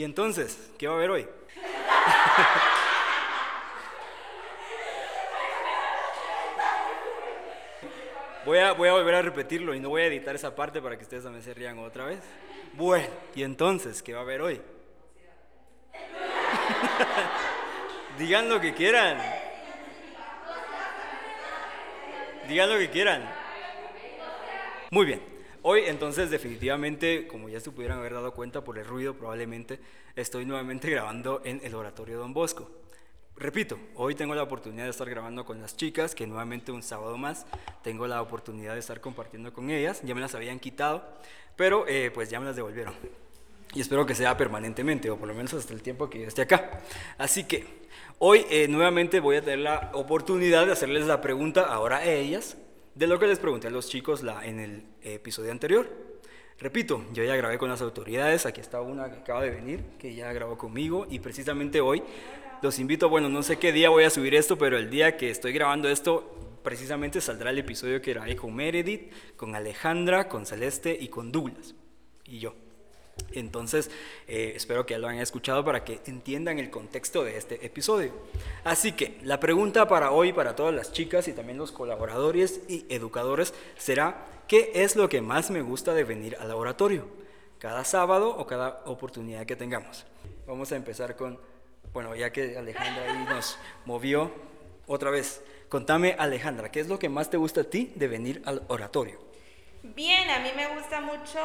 Y entonces, ¿qué va a haber hoy? Voy a, voy a volver a repetirlo y no voy a editar esa parte para que ustedes también se rían otra vez. Bueno, y entonces, ¿qué va a haber hoy? Digan lo que quieran. Digan lo que quieran. Muy bien. Hoy entonces definitivamente, como ya se pudieran haber dado cuenta por el ruido, probablemente estoy nuevamente grabando en el Oratorio Don Bosco. Repito, hoy tengo la oportunidad de estar grabando con las chicas, que nuevamente un sábado más tengo la oportunidad de estar compartiendo con ellas. Ya me las habían quitado, pero eh, pues ya me las devolvieron. Y espero que sea permanentemente, o por lo menos hasta el tiempo que yo esté acá. Así que hoy eh, nuevamente voy a tener la oportunidad de hacerles la pregunta ahora a ellas, de lo que les pregunté a los chicos la, en el episodio anterior. Repito, yo ya grabé con las autoridades, aquí está una que acaba de venir, que ya grabó conmigo, y precisamente hoy los invito, bueno, no sé qué día voy a subir esto, pero el día que estoy grabando esto, precisamente saldrá el episodio que grabé con Meredith, con Alejandra, con Celeste y con Douglas. Y yo. Entonces, eh, espero que ya lo hayan escuchado para que entiendan el contexto de este episodio. Así que la pregunta para hoy, para todas las chicas y también los colaboradores y educadores, será, ¿qué es lo que más me gusta de venir al laboratorio? Cada sábado o cada oportunidad que tengamos. Vamos a empezar con bueno, ya que Alejandra ahí nos movió otra vez, contame Alejandra, ¿qué es lo que más te gusta a ti de venir al oratorio? Bien, a mí me gusta mucho,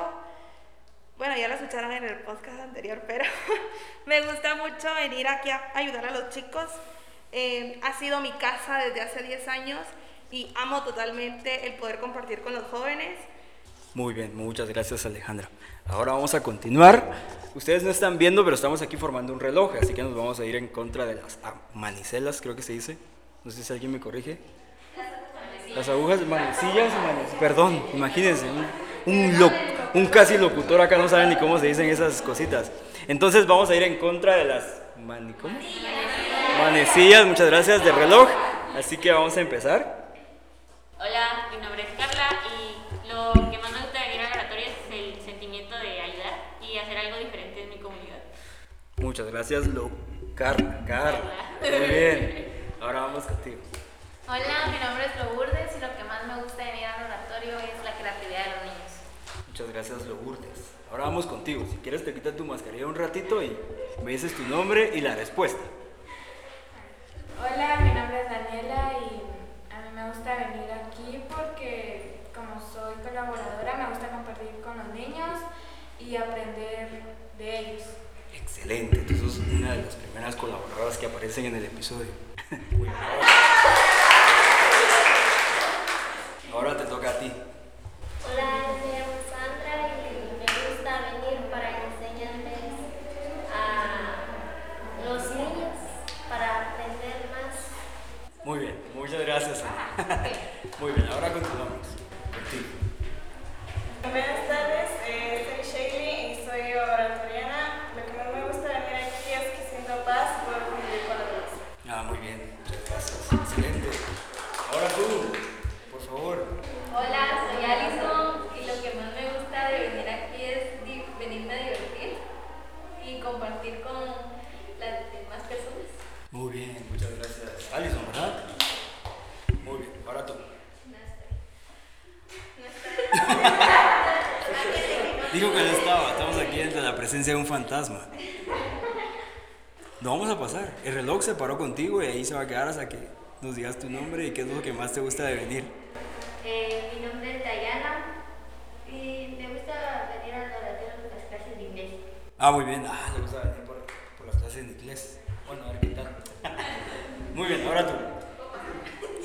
bueno, ya lo escucharon en el podcast anterior, pero me gusta mucho venir aquí a ayudar a los chicos. Eh, ha sido mi casa desde hace 10 años y amo totalmente el poder compartir con los jóvenes. Muy bien, muchas gracias Alejandra. Ahora vamos a continuar. Ustedes no están viendo, pero estamos aquí formando un reloj, así que nos vamos a ir en contra de las manicelas, creo que se dice. No sé si alguien me corrige. Las agujas, manecillas, perdón, imagínense, un, un, casi locutor acá no sabe ni cómo se dicen esas cositas. Entonces vamos a ir en contra de las manecillas, muchas gracias, de reloj. Así que vamos a empezar. Hola, mi nombre es Carla y lo que más me gusta venir al oratorio es el sentimiento de ayudar y hacer algo diferente en mi comunidad. Muchas gracias, Lo Carla. Carla. Muy bien. Ahora vamos contigo. Hola, mi nombre es Lourdes y lo que más me gusta de venir al oratorio es la creatividad de los niños. Muchas gracias, Lourdes. Ahora vamos contigo. Si quieres, te quitas tu mascarilla un ratito y me dices tu nombre y la respuesta. Hola, mi nombre es Daniela y a mí me gusta venir aquí porque como soy colaboradora me gusta compartir con los niños y aprender de ellos. Excelente, tú sos una de las primeras colaboradoras que aparecen en el episodio. Ahora te toca a ti. Hola, me llamo Sandra y me gusta venir para enseñarles a los niños para aprender más. Muy bien, muchas gracias. Muy bien, ahora continuamos. Contigo. Buenas tardes, eh, soy Shaylee y soy oratoriana. Lo que más me gusta venir aquí es que siento paz y poder convivir con los demás. Ah, muy bien, muchas gracias. Excelente. Ahora tú, por favor. Hola, soy Alison y lo que más me gusta de venir aquí es di- venirme a divertir y compartir con las demás personas. Muy bien, muchas gracias. Alison, ¿verdad? Muy bien, ahora tú. Dijo que no estaba, estamos aquí ante la presencia de un fantasma. No vamos a pasar. El reloj se paró contigo y ahí se va a quedar hasta que nos digas tu nombre y qué es lo que más te gusta de venir. Eh, mi nombre es Dayana y me gusta venir al laboratorio a las clases de inglés. Ah, muy bien. Ah, le gusta venir por, por las clases de inglés. Bueno, a ver qué tal. Muy bien, ahora tú. No,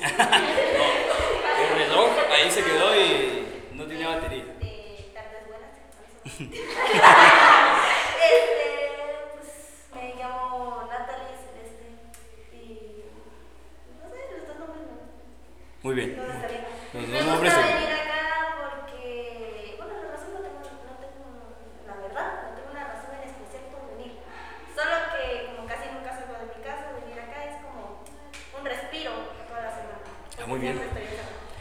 el reloj ahí se quedó y no tiene batería. De tardes buenas. este, pues me llamo Natalie Celeste y no sé, los dos nombres no. Muy bien. Los dos nombres gusta se- venir acá porque, bueno, la razón no tengo, no tengo, la verdad, no tengo una razón en especial por venir. Solo que como casi nunca salgo de mi casa, venir acá es como un respiro toda la semana. Ah, muy bien.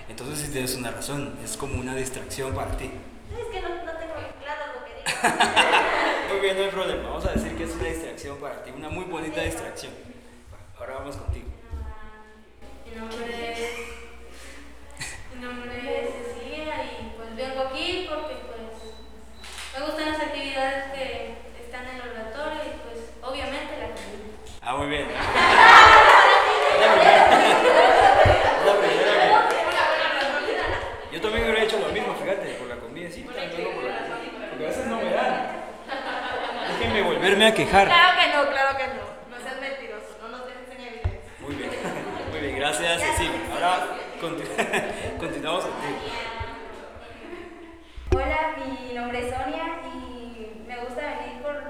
Entonces sí tienes una razón, es como una distracción para ti. Es que no, no tengo claro lo que digo. Muy bien, no hay problema. Vamos a decir que es una distracción para ti, una muy bonita distracción. Ahora vamos contigo. Mi nombre es, mi nombre es Cecilia y pues vengo aquí porque pues me gustan las actividades que están en el oratorio y pues obviamente la comida. Ah, muy bien. Es la primera- es la primera que- Yo también hubiera hecho lo mismo, fíjate, por la comida, sí, también vengo por la comida. Porque a veces no me dan. Déjenme Claro que no, claro que no. No seas mentiroso, no nos dejes en evidencia. Muy bien, muy bien, gracias Cecilia. Ahora continu- continuamos contigo. Hola, mi nombre es Sonia y me gusta venir por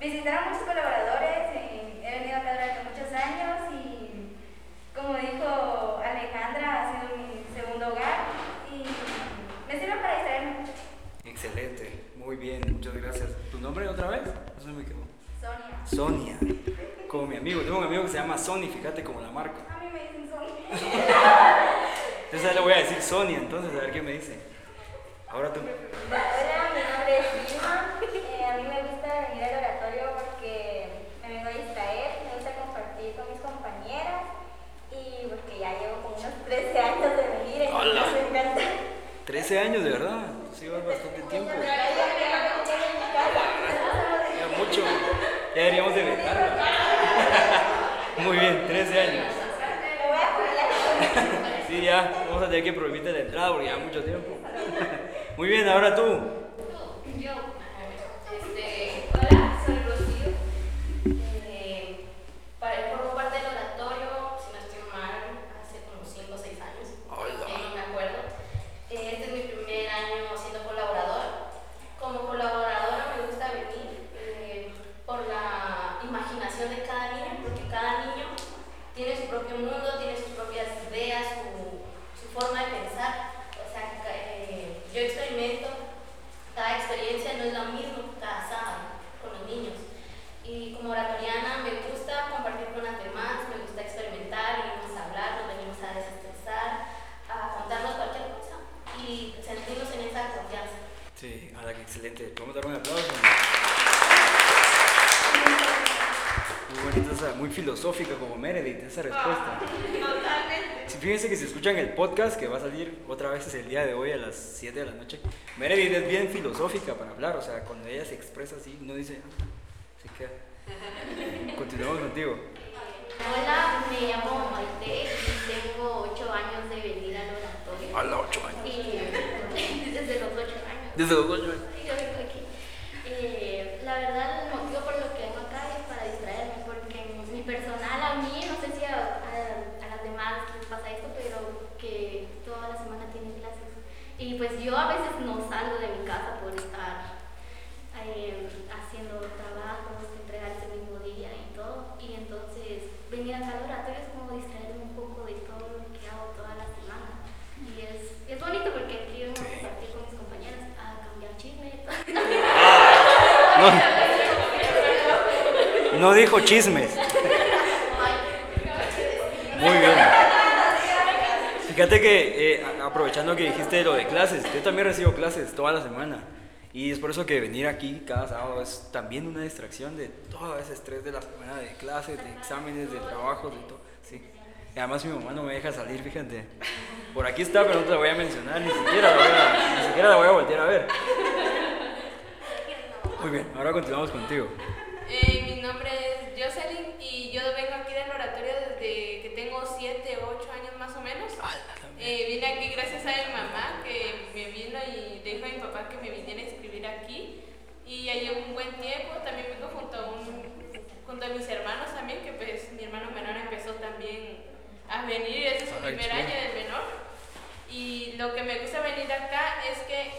visitar a muchos colaboradores. He venido acá durante muchos años y, como dijo Alejandra, ha sido mi segundo hogar y me sirve para distraerme. Excelente, muy bien, muchas gracias. ¿Tu nombre otra vez? Se me quedó. Sonia. Sonia, como mi amigo. Tengo un amigo que se llama Sony, fíjate como la marca. A mí me dicen Sonia. Entonces le voy a decir Sonia, entonces a ver qué me dice. Ahora tú. Hola, mi nombre es Vilma. Eh, a mí me gusta venir al oratorio porque me vengo a distraer, me gusta compartir con mis compañeras y porque ya llevo como unos 13 años de venir, entonces Hola. me encanta. 13 años, de verdad. Sí, va bastante tiempo. Ya deberíamos de vetarlo. Muy bien, 13 años. Sí, ya, vamos a tener que prohibirte la entrada porque ya mucho tiempo. Muy bien, ahora tú. Yo. Podcast que va a salir otra vez es el día de hoy a las 7 de la noche, Meredith es bien filosófica para hablar, o sea, cuando ella se expresa así, no dice, ah, se queda. Continuamos contigo. Hola, me llamo Maite y tengo 8 años de venir al oratorio. A los 8 años. Y desde los 8 años. Desde los 8 años. Sí, yo vengo aquí. Eh, la verdad, el motivo por lo que vengo acá es para distraerme, porque mi personal a mí, no sé si a, a- a las demás les pasa esto, pero que toda la semana tienen clases. Y pues yo a veces no salgo de mi casa por estar eh, haciendo trabajos, entregar ese mismo día y todo. Y entonces venir acá al oratorio es como distraerme un poco de todo lo que hago toda la semana. Y es, es bonito porque aquí vengo a compartir con mis compañeras, a cambiar chisme. No, no dijo chismes. Muy bien. Fíjate que eh, aprovechando que dijiste lo de clases, yo también recibo clases toda la semana. Y es por eso que venir aquí cada sábado es también una distracción de todo ese estrés de la semana de clases, de exámenes, de trabajos, de todo. Sí. Y además mi mamá no me deja salir, fíjate. Por aquí está, pero no te la voy a mencionar, ni siquiera la voy a, ni siquiera la voy a voltear a ver. Muy bien, ahora continuamos contigo. Eh, mi nombre es Jocelyn y yo vengo aquí del oratorio desde que tengo 7 o 8 años más o menos. Eh, vine aquí gracias a mi mamá que me vino y dijo a mi papá que me viniera a inscribir aquí. Y ya llevo un buen tiempo, también vengo junto a, un, junto a mis hermanos también, que pues mi hermano menor empezó también a venir, este es su Ay, primer año del menor. Y lo que me gusta venir acá es que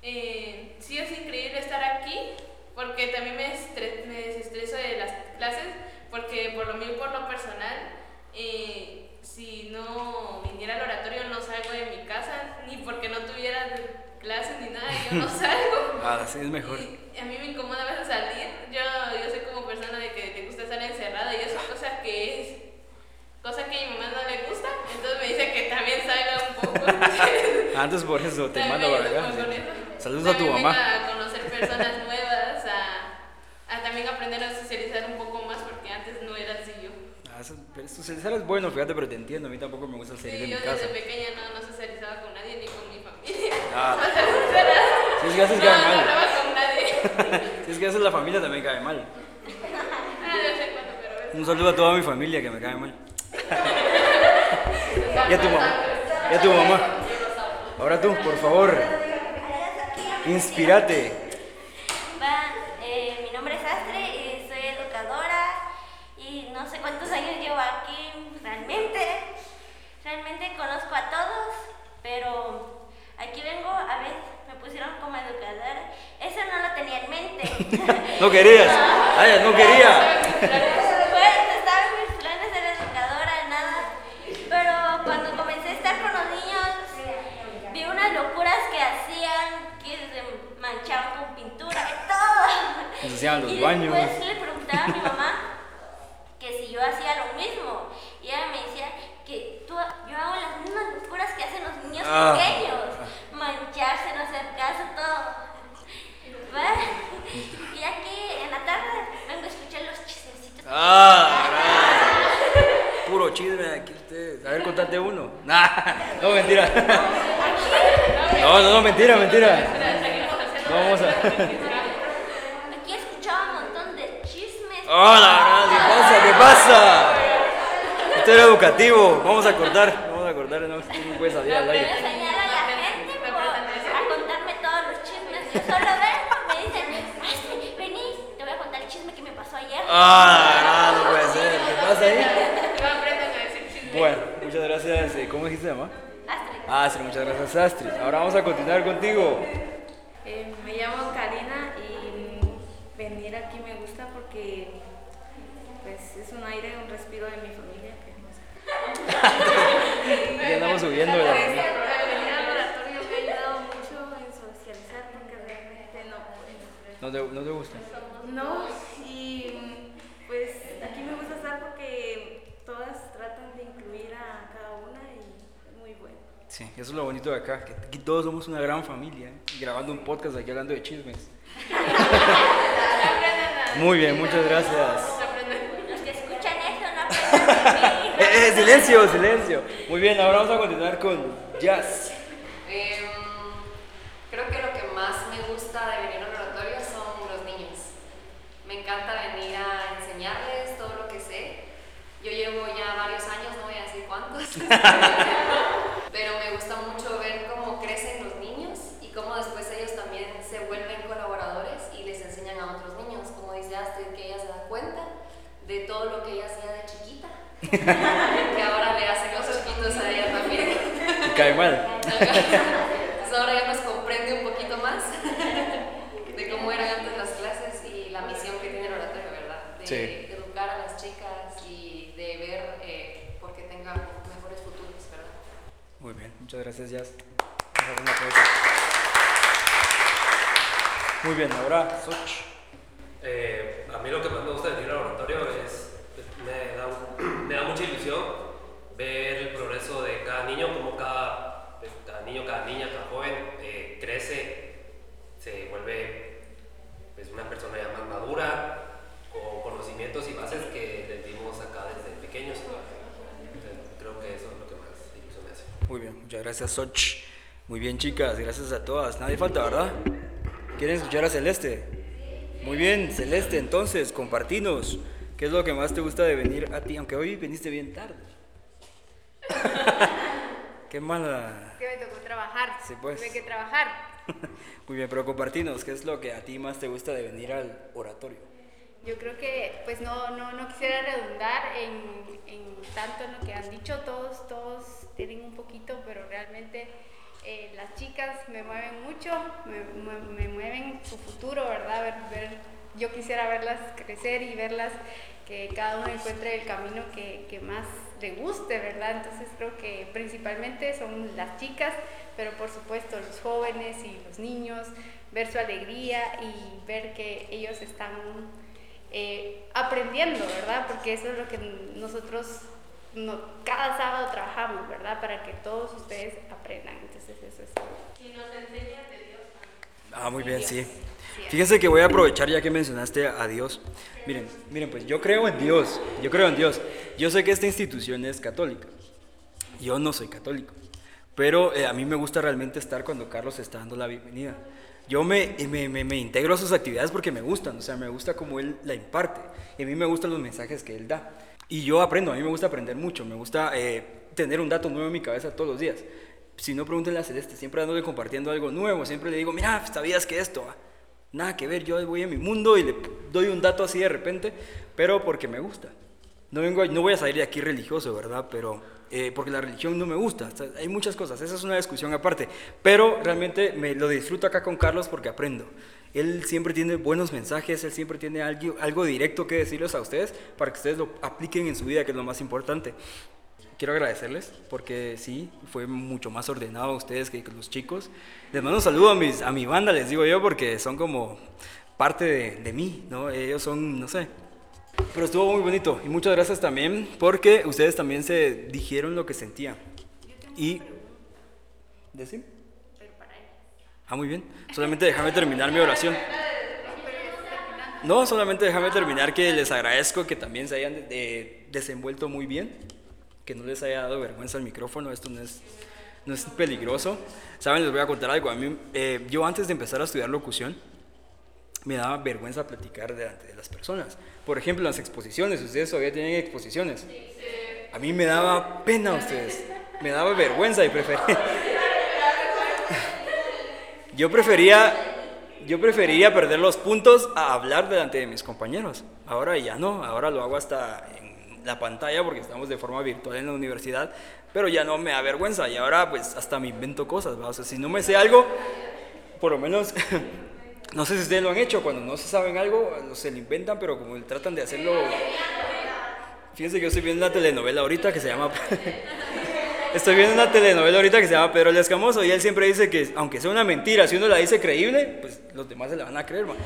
eh, sí es increíble estar aquí porque también me, estre- me desestreso de las clases porque por lo mío por lo personal eh, si no viniera al oratorio no salgo de mi casa ni porque no tuviera clases ni nada yo no salgo Ah, así es mejor. y a mí me incomoda a veces salir yo, yo soy como persona de que te gusta estar encerrada y eso es cosa que es cosa que a mi mamá no le gusta entonces me dice que también salga un poco Antes por eso te mando para acá. sí. Saludos a tu mamá. venga A conocer personas nuevas aprender a socializar un poco más porque antes no era así yo. Pero socializar es bueno, fíjate, pero te entiendo. A mí tampoco me gusta salir Sí, de mi yo casa. desde pequeña no, no socializaba con nadie ni con mi familia. Ah, O sea, sincera. si es que haces no, cae no mal. hablaba con nadie. Si es que haces la familia también cae mal. Ah, en. Un saludo a toda mi familia que me cae mal. Y a tu mamá. Y a tu mamá. Ahora tú, por favor. Inspírate. No querías, ah, no quería. No estaba mis planes, era educadora, nada. Pero cuando comencé a estar con los niños, vi unas locuras que hacían que se manchaban con pintura. Eso hacían los baños. Y después le preguntaba a mi mamá que si yo hacía lo mismo. Y ella me decía que yo hago las mismas locuras que hacen los niños ah. pequeños. Ah. Puro chisme aquí ustedes. A ver, contate uno. Nah, no, mentira. No, no, no, mentira, mentira. No vamos a. Aquí he escuchado un montón de chismes. Hola, ¿qué pasa? ¿Qué pasa? Esto era educativo. Vamos a cortar. Vamos a cortar. No, no puede salir al aire. enseñar gracias. eh, ¿Cómo dijiste, mamá? Astrid. Astrid, muchas gracias, Astrid. Ahora vamos a continuar contigo. Eh, me llamo Karina y venir aquí me gusta porque pues es un aire, un respiro de mi familia. Que no sé. Ya andamos subiendo de la Pues, familia. venir al oratorio me ha ayudado mucho en socializar porque realmente no puedo. ¿No te, no te gusta? No, y mm, pues aquí me gusta estar porque todas tratan de incluir a cada una y es muy bueno. Sí, eso es lo bonito de acá, que aquí todos somos una gran familia, ¿eh? Y grabando un podcast aquí hablando de chismes. Muy bien, muchas gracias. Los que escuchan eso no. Eh, eh, silencio, silencio. Muy bien, ahora vamos a continuar con Jazz. Em, creo que lo que más me gusta de venir al oratorio son los niños. Me encanta venir a enseñarles todo lo que sé. Yo llevo ya varios años, no voy a decir cuántos, me gusta mucho ver cómo crecen los niños y cómo después ellos también se vuelven colaboradores y les enseñan a otros niños. Como dice Astrid, que ella se da cuenta de todo lo que ella hacía de chiquita, que ahora le hacen los chiquitos a ella también. Cae mal. Entonces ahora ya nos comprende un poquito más de cómo eran antes las clases y la misión que tiene el oratorio, ¿verdad? De Sí. educar a las chicas y de ver eh, por qué tengan mejores futuros, ¿verdad? Muy bien, muchas gracias, Jazz. Muy bien, ahora Soch. Eh, a mí lo que más me gusta de al laboratorio es, pues, me, da, me da mucha ilusión ver el progreso de cada niño, cómo cada, pues, niño, cada niña, cada joven eh, crece, se vuelve pues, una persona ya más madura, con conocimientos y bases que les dimos acá desde pequeños. Entonces, creo que eso es lo que más ilusión me hace. Muy bien, muchas gracias, Soch. Muy bien, chicas, gracias a todas. Nadie falta, ¿verdad? ¿Quieren escuchar a Celeste? Muy bien, Celeste, entonces, compartinos. ¿Qué es lo que más te gusta de venir a ti? Aunque hoy viniste bien tarde. Qué mala. Que me tocó trabajar. Sí, pues. Tuve que trabajar. Muy bien, pero compartinos, ¿qué es lo que a ti más te gusta de venir al oratorio? Yo creo que, pues no, no, no quisiera redundar en, en tanto en lo que han dicho, todos, todos tienen un poquito, pero realmente eh, las chicas me mueven mucho, me, me- me mueven su futuro, ¿verdad? Ver, ver- yo quisiera verlas crecer y verlas que cada uno encuentre el camino que, que más le guste, ¿verdad? Entonces creo que principalmente son las chicas, pero por supuesto los jóvenes y los niños, ver su alegría y ver que ellos están eh, aprendiendo, ¿verdad? Porque eso es lo que nosotros no- cada sábado trabajamos, ¿verdad? Para que todos ustedes aprendan. Entonces eso es. Y nos enseña de Dios. Ah, muy bien, sí. Fíjense que voy a aprovechar ya que mencionaste a Dios. Miren, miren, pues yo creo en Dios, yo creo en Dios. Yo sé que esta institución es católica. Yo no soy católico, pero eh, a mí me gusta realmente estar cuando Carlos está dando la bienvenida. Yo me, me, me, me integro a sus actividades porque me gustan, o sea, me gusta cómo él la imparte. Y a mí me gustan los mensajes que él da. Y yo aprendo, a mí me gusta aprender mucho, me gusta eh, tener un dato nuevo en mi cabeza todos los días. Si no, pregúntenle a Celeste, siempre ando compartiendo algo nuevo, siempre le digo, mira, ¿sabías que esto? ah, Nada que ver, yo voy a mi mundo y le doy un dato así de repente, pero porque me gusta. No, vengo, no voy a salir de aquí religioso, ¿verdad? Pero eh, porque la religión no me gusta. O sea, hay muchas cosas, esa es una discusión aparte. Pero realmente me lo disfruto acá con Carlos porque aprendo. Él siempre tiene buenos mensajes, él siempre tiene algo, algo directo que decirles a ustedes para que ustedes lo apliquen en su vida, que es lo más importante. Quiero agradecerles porque sí, fue mucho más ordenado ustedes que los chicos. Les mando un saludo a, mis, a mi banda, les digo yo, porque son como parte de, de mí, ¿no? Ellos son, no sé, pero estuvo muy bonito y muchas gracias también porque ustedes también se dijeron lo que sentían. Y... ¿Decir? Ah, muy bien. Solamente déjame terminar mi oración. No, solamente déjame terminar que les agradezco que también se hayan eh, desenvuelto muy bien, que no les haya dado vergüenza el micrófono, esto no es, no es peligroso. Saben, les voy a contar algo. A mí, eh, yo antes de empezar a estudiar locución, me daba vergüenza platicar delante de las personas. Por ejemplo, en las exposiciones, ustedes todavía tienen exposiciones. A mí me daba pena ustedes, me daba vergüenza y prefería... yo prefería, yo prefería perder los puntos a hablar delante de mis compañeros. Ahora ya no, ahora lo hago hasta en la pantalla porque estamos de forma virtual en la universidad, pero ya no me da vergüenza y ahora pues hasta me invento cosas, ¿va? o sea, si no me sé algo, por lo menos no sé si ustedes lo han hecho, cuando no se saben algo, se lo inventan, pero como tratan de hacerlo... Fíjense que yo estoy viendo una telenovela ahorita que se llama... estoy viendo una telenovela ahorita que se llama Pedro el Escamoso y él siempre dice que aunque sea una mentira, si uno la dice creíble, pues los demás se la van a creer, man.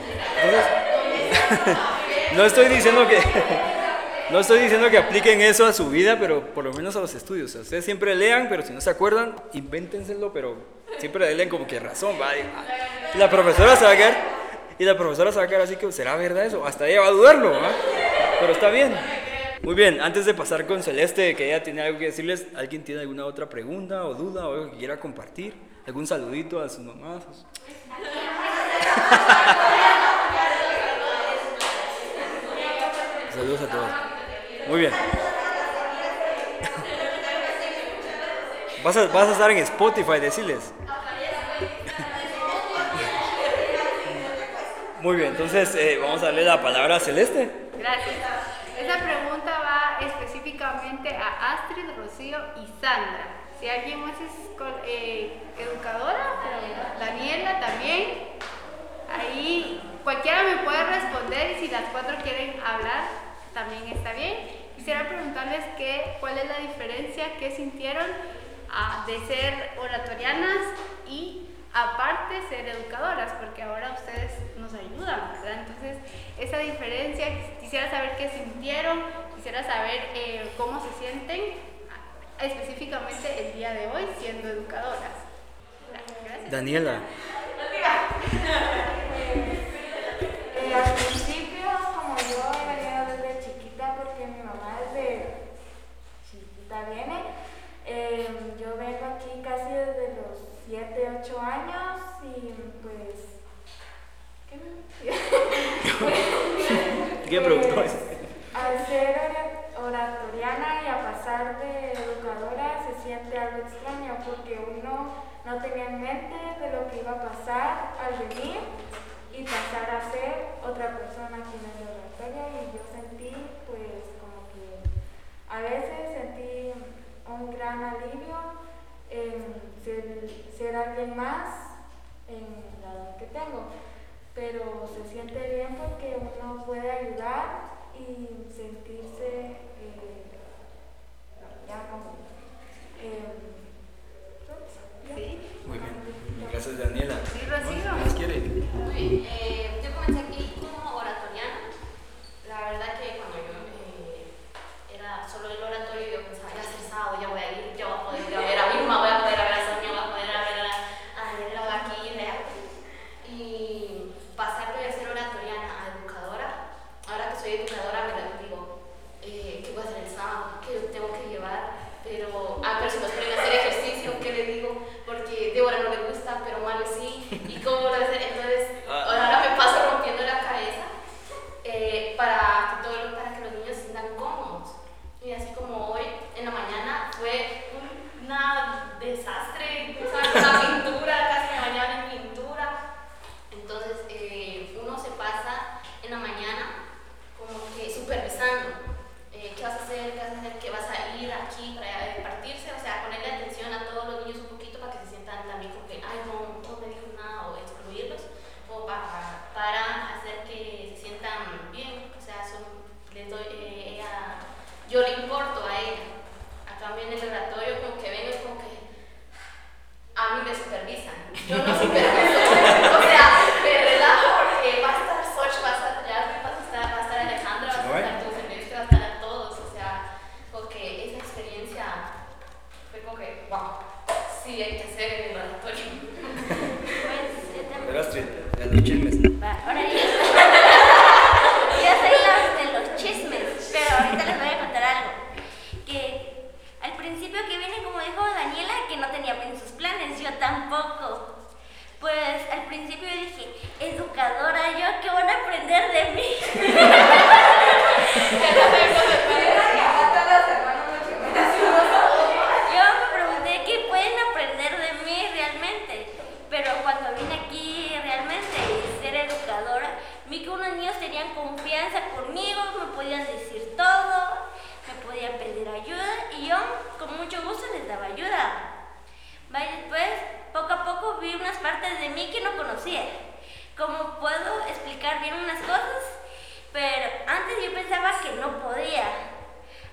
Entonces, no estoy diciendo que... No estoy diciendo que apliquen eso a su vida, pero por lo menos a los estudios. Ustedes siempre lean, pero si no se acuerdan, invéntenselo, pero siempre den como que razón, va. Y la profesora se va a y la profesora se va a quedar así que, ¿será verdad eso? Hasta ella va a dudarlo, ¿va? Pero está bien. Muy bien, antes de pasar con Celeste, que ella tiene algo que decirles, ¿alguien tiene alguna otra pregunta o duda o algo que quiera compartir? ¿Algún saludito a sus mamás? Saludos a todos. Muy bien. Vas a, vas a estar en Spotify, decirles. Muy bien, entonces eh, vamos a darle la palabra a Celeste. Gracias. Esa pregunta va específicamente a Astrid, Rocío y Sandra. Si alguien más es eh, educadora, Daniela también. Ahí cualquiera me puede responder y si las cuatro quieren hablar, también está bien. Quisiera preguntarles qué, cuál es la diferencia que sintieron ah, de ser oratorianas y aparte ser educadoras, porque ahora ustedes nos ayudan, ¿verdad? Entonces, esa diferencia, quisiera saber qué sintieron, quisiera saber eh, cómo se sienten ah, específicamente el día de hoy siendo educadoras. Gracias. Daniela. Eh, al principio, como yo he venido desde chiquita, porque mi mamá desde viene, eh, yo vengo aquí casi desde los 7, 8 años y pues... ¿Qué me ¿Qué preguntó? Pues, al ser ora- oratoriana y a pasar de educadora se siente algo extraño porque uno no tenía en mente de lo que iba a pasar al venir y pasar a ser otra persona aquí en el oratorio y yo sentí pues a veces sentí un gran alivio en ser, ser alguien más en la edad que tengo pero se siente bien porque uno puede ayudar y sentirse eh, ya como eh, Sí. Muy bien. Gracias, Daniela. Sí, Rocío. ¿Más quiere? Muy bien, eh, yo comencé aquí como oratoriana. La verdad que cuando yo eh, era solo el oratorio, yo pensaba, ya es el sábado, ya voy a ir, ya voy a poder ir a ver a Vilma, voy a poder ver a Sonia, voy a poder ir a ver a, a Daniela aquí, vea. Y pasar en el como que vengo y como que a mí me supervisan. Yo no superviso. o sea, me relajo porque va a estar Soch, va a estar Jasmine, va a estar, va a estar Alejandra, va a estar tu semestre, va a estar a todos. O sea, como que esa experiencia fue como que, wow, sí hay que hacer en el oratorio. Pues, yo también. Pero Astrid, a los chismes. Va, ahora yo, yo soy la de los chismes, pero ahorita les voy a contar algo. Que al principio que vine, como dijo Daniela, que no tenía en sus planes, yo tampoco. Pues al principio yo dije, educadora, ¿yo qué van a aprender de mí? Yo me pregunté qué pueden aprender de mí realmente, pero cuando vine aquí realmente y ser educadora, vi que unos niños tenían confianza conmigo, me podían decir todo, me podían pedir ayuda y yo con mucho gusto les daba ayuda. Va, y después, poco a poco vi unas partes de mí que no conocía, como puedo explicar bien unas cosas, pero antes yo pensaba que no podía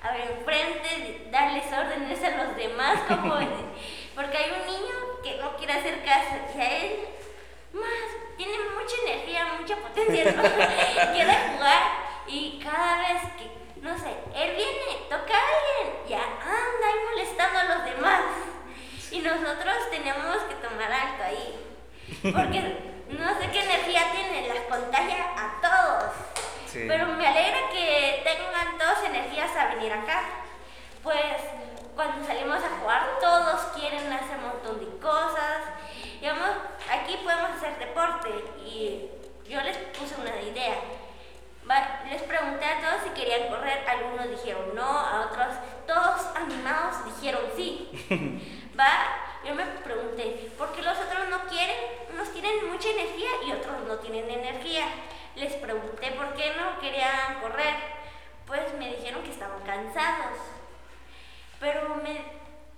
a ver, enfrente, darles órdenes a los demás, como porque hay un niño que no quiere hacer caso y a él más tiene mucha energía, mucha potencia, ¿no? quiere jugar y cada vez que, no sé, él viene, toca a alguien, ya anda ahí molestando a los demás y nosotros tenemos que tomar alto ahí, porque no sé qué energía tiene, las contagia a todos. Sí. Pero me alegra que tengan todas energías a venir acá. Pues cuando salimos a jugar todos quieren hacer un montón de cosas. Digamos, aquí podemos hacer deporte y yo les puse una idea. Les pregunté a todos si querían correr, algunos dijeron no, a otros, todos animados dijeron sí. Va, yo me pregunté, ¿por qué los otros no quieren? Unos tienen mucha energía y otros no tienen energía. Les pregunté por qué no querían correr. Pues me dijeron que estaban cansados. Pero, me,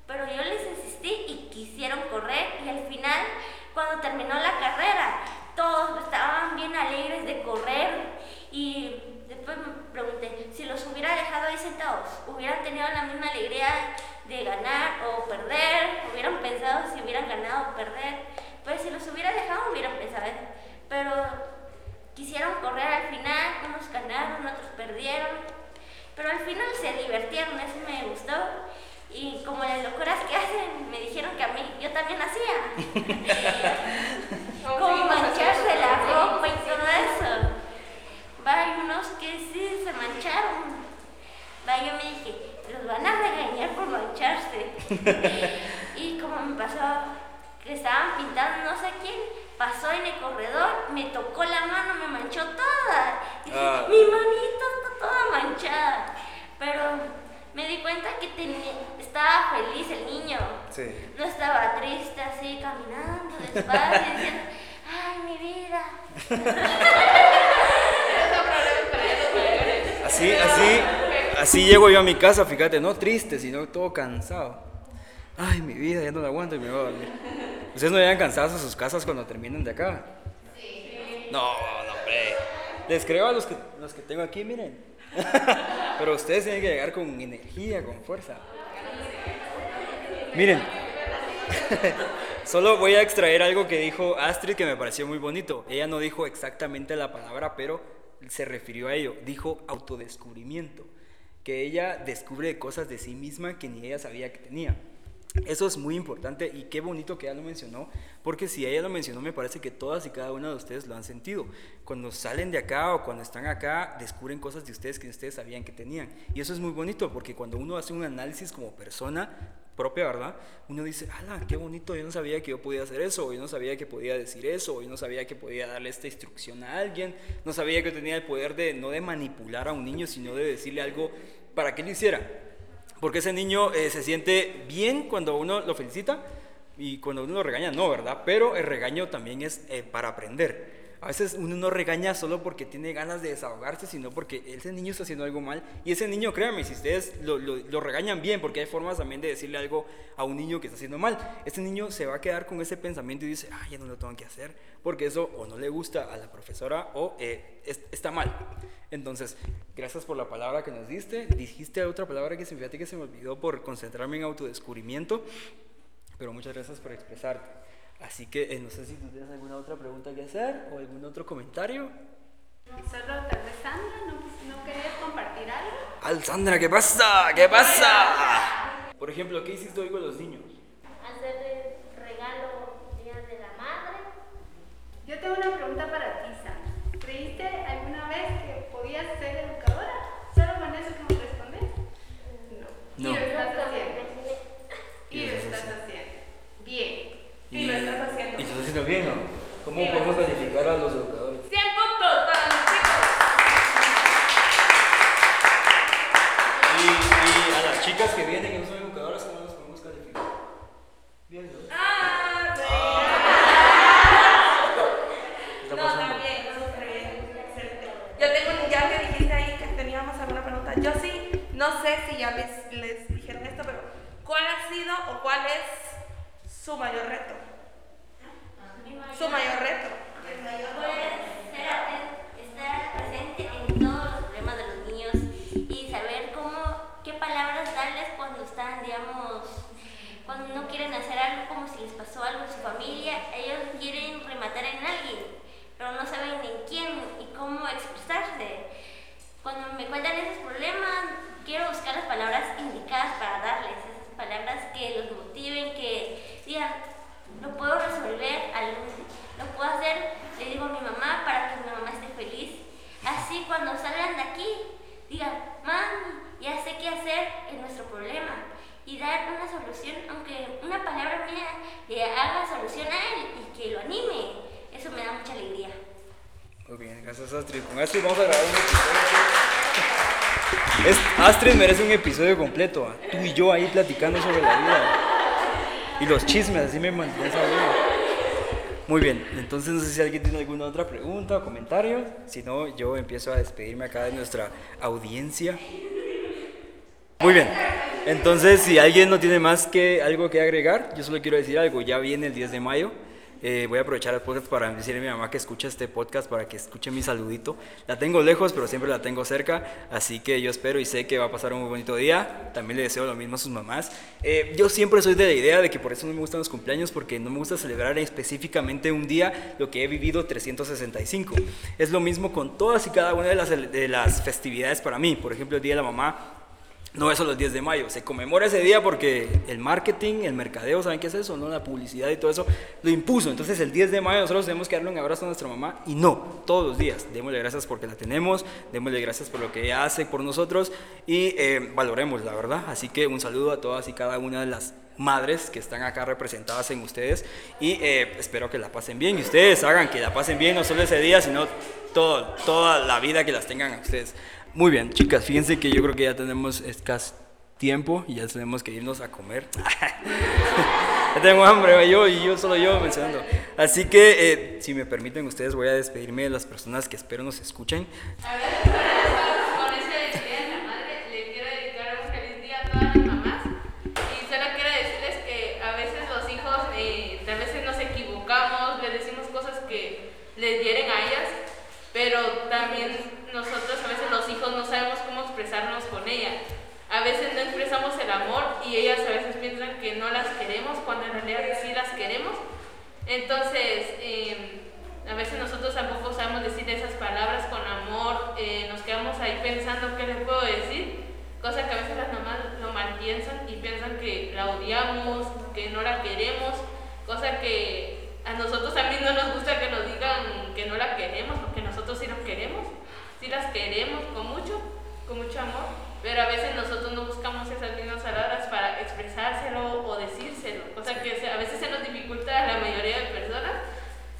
pero yo les insistí y quisieron correr y al final, cuando terminó la carrera, todos estaban bien alegres de correr y después me pregunté, si los hubiera dejado ahí sentados, hubieran tenido la misma alegría de ganar o perder, hubieran pensado si hubieran ganado o perder, pues si los hubiera dejado hubieran pensado, pero quisieron correr al final, unos ganaron, otros perdieron, pero al final se divirtieron, eso me gustó. Y como las locuras que hacen, me dijeron que a mí, yo también hacía. como mancharse la ropa y todo eso. Va, hay unos que sí se mancharon. Va, yo me dije, los van a regañar por mancharse. y como me pasó que estaban pintando no sé quién, pasó en el corredor, me tocó la mano, me manchó toda. Y dije, Ah. mi manita está toda manchada. Pero me di cuenta que tenía, estaba feliz el niño. Sí. No estaba triste así, caminando despacio, diciendo, ay, mi vida. Así, así, así llego yo a mi casa, fíjate, no triste, sino todo cansado. Ay, mi vida, ya no la aguanto y me voy a dormir. ¿Ustedes no llegan cansados a sus casas cuando terminan de acá? No, no, hombre. Les creo a los que, los que tengo aquí, miren. Pero ustedes tienen que llegar con energía, con fuerza. Miren, solo voy a extraer algo que dijo Astrid que me pareció muy bonito. Ella no dijo exactamente la palabra, pero se refirió a ello. Dijo autodescubrimiento, que ella descubre cosas de sí misma que ni ella sabía que tenía. Eso es muy importante y qué bonito que ella lo mencionó, porque si ella lo mencionó, me parece que todas y cada una de ustedes lo han sentido. Cuando salen de acá o cuando están acá, descubren cosas de ustedes que ustedes sabían que tenían. Y eso es muy bonito, porque cuando uno hace un análisis como persona propia, ¿verdad? Uno dice, ala, qué bonito, yo no sabía que yo podía hacer eso, o yo no sabía que podía decir eso, o yo no sabía que podía darle esta instrucción a alguien, no sabía que tenía el poder de, no de manipular a un niño, sino de decirle algo para que lo hiciera. Porque ese niño eh, se siente bien cuando uno lo felicita y cuando uno lo regaña, no, ¿verdad? Pero el regaño también es eh, para aprender. A veces uno no regaña solo porque tiene ganas de desahogarse, sino porque ese niño está haciendo algo mal. Y ese niño, créanme, si ustedes lo, lo, lo regañan bien, porque hay formas también de decirle algo a un niño que está haciendo mal, ese niño se va a quedar con ese pensamiento y dice, ah, ya no lo tengo que hacer, porque eso o no le gusta a la profesora o eh, es, está mal. Entonces, gracias por la palabra que nos diste. Dijiste otra palabra que fíjate que se me olvidó por concentrarme en autodescubrimiento, pero muchas gracias por expresarte. Así que eh, no sé si tú tienes alguna otra pregunta que hacer o algún otro comentario. Solo tal vez Sandra, ¿no, no querías compartir algo? Al Sandra, ¿qué pasa? ¿Qué pasa? Por ejemplo, ¿qué hiciste hoy con los niños? Hacer regalo día de la madre. Yo tengo una pregunta para ti, Sandra. ¿Creíste alguna vez que podías ser educadora? ¿Solo con eso que me respondes? No. No. Y lo estás haciendo. Y lo estás haciendo. Bien. Y lo estás haciendo. ¿Y estás haciendo bien, no? ¿Cómo podemos calificar a los educadores? 100 puntos para los chicos. Y, y a las chicas que vienen y no son educadoras, ¿cómo las podemos calificar? Bien, ¿no? Ah, Está No, también, no, súper bien, excelente. Yo tengo, ya que dijiste ahí que teníamos alguna pregunta, yo sí, no sé si ya les, les dijeron esto, pero ¿cuál ha sido o cuál es su mayor reto? Su mayor reto. Es estar presente en todos los problemas de los niños y saber cómo, qué palabras darles cuando están, digamos, cuando no quieren hacer algo como si les pasó algo en su familia, ellos quieren rematar en alguien, pero no saben en quién y cómo expresarse. Cuando me cuentan esos problemas, quiero buscar las palabras indicadas para darles, esas palabras que los motiven, que digan, lo puedo resolver, algún- lo puedo hacer, le digo a mi mamá para que mi mamá esté feliz. Así cuando salgan de aquí, digan, mami, ya sé qué hacer en nuestro problema. Y dar una solución, aunque una palabra mía le haga solución a él y que lo anime. Eso me da mucha alegría. Muy bien, gracias Astrid. Con Astrid vamos a grabar un episodio. Es, Astrid merece un episodio completo. ¿ah? Tú y yo ahí platicando sobre la vida. Y los chismes, así me mantienes a Muy bien, entonces no sé si alguien tiene alguna otra pregunta o comentario. Si no, yo empiezo a despedirme acá de nuestra audiencia. Muy bien, entonces si alguien no tiene más que algo que agregar, yo solo quiero decir algo. Ya viene el 10 de mayo. Eh, voy a aprovechar el podcast para decirle a mi mamá que escuche este podcast para que escuche mi saludito. La tengo lejos, pero siempre la tengo cerca, así que yo espero y sé que va a pasar un muy bonito día. También le deseo lo mismo a sus mamás. Eh, yo siempre soy de la idea de que por eso no me gustan los cumpleaños, porque no me gusta celebrar específicamente un día lo que he vivido 365. Es lo mismo con todas y cada una de las, de las festividades para mí. Por ejemplo, el Día de la Mamá no es solo el 10 de mayo, se conmemora ese día porque el marketing, el mercadeo, ¿saben qué es eso? ¿No? La publicidad y todo eso lo impuso. Entonces el 10 de mayo nosotros tenemos que darle un abrazo a nuestra mamá y no, todos los días. Démosle gracias porque la tenemos, démosle gracias por lo que ella hace por nosotros y eh, valoremos, la verdad. Así que un saludo a todas y cada una de las madres que están acá representadas en ustedes y eh, espero que la pasen bien y ustedes hagan que la pasen bien no solo ese día, sino toda la vida que las tengan a ustedes. Muy bien, chicas, fíjense que yo creo que ya tenemos escaso tiempo y ya tenemos que irnos a comer. ya tengo hambre, yo y yo, solo yo mencionando. Así que, eh, si me permiten ustedes, voy a despedirme de las personas que espero nos escuchen. A ver, cuando en realidad sí las queremos. Entonces, eh, a veces nosotros tampoco sabemos decir esas palabras con amor, eh, nos quedamos ahí pensando qué les puedo decir, cosa que a veces las mamás lo mal piensan y piensan que la odiamos, que no la queremos, cosa que a nosotros también no nos gusta que nos digan que no la queremos, porque nosotros sí nos queremos, sí las queremos con mucho, con mucho amor, pero a veces nosotros no buscamos esas mismas palabras para expresárselo o decírselo, cosa que a veces se nos dificulta a la mayoría de personas.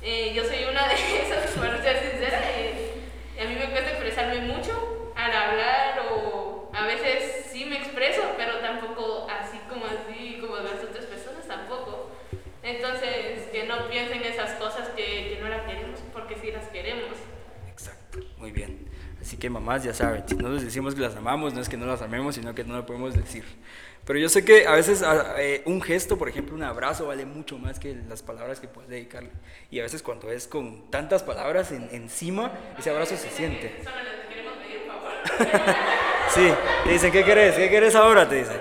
Eh, yo soy una de esas, para ser sincera, eh, a mí me cuesta expresarme mucho al hablar o a veces sí me expreso, pero tampoco así como así, como las otras personas tampoco. Entonces, que no piensen esas cosas que, que no las queremos, porque sí las queremos. Que mamás ya saben, si no les decimos que las amamos, no es que no las amemos, sino que no lo podemos decir. Pero yo sé que a veces eh, un gesto, por ejemplo, un abrazo, vale mucho más que las palabras que puedes dedicarle. Y a veces cuando es con tantas palabras en- encima, ese abrazo se siente. Sí, te dicen, ¿qué querés? ¿Qué querés ahora? Te dicen.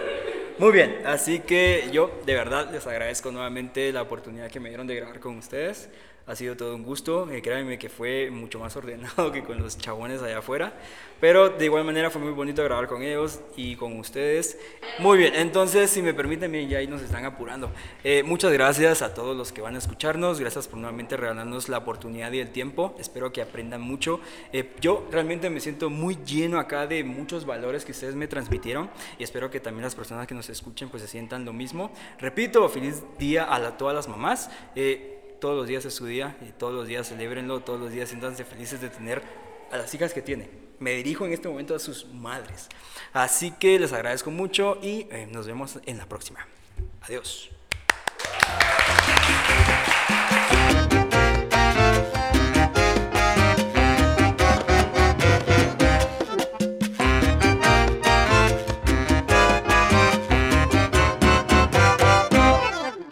Muy bien, así que yo de verdad les agradezco nuevamente la oportunidad que me dieron de grabar con ustedes. Ha sido todo un gusto, eh, créanme que fue mucho más ordenado que con los chabones allá afuera, pero de igual manera fue muy bonito grabar con ellos y con ustedes. Muy bien, entonces si me permiten, miren, ya ahí nos están apurando. Eh, muchas gracias a todos los que van a escucharnos, gracias por nuevamente regalarnos la oportunidad y el tiempo, espero que aprendan mucho. Eh, yo realmente me siento muy lleno acá de muchos valores que ustedes me transmitieron y espero que también las personas que nos escuchen pues se sientan lo mismo. Repito, feliz día a todas las mamás. Eh, todos los días es su día y todos los días celebrenlo, todos los días siéntanse felices de tener a las hijas que tienen. Me dirijo en este momento a sus madres. Así que les agradezco mucho y eh, nos vemos en la próxima. Adiós.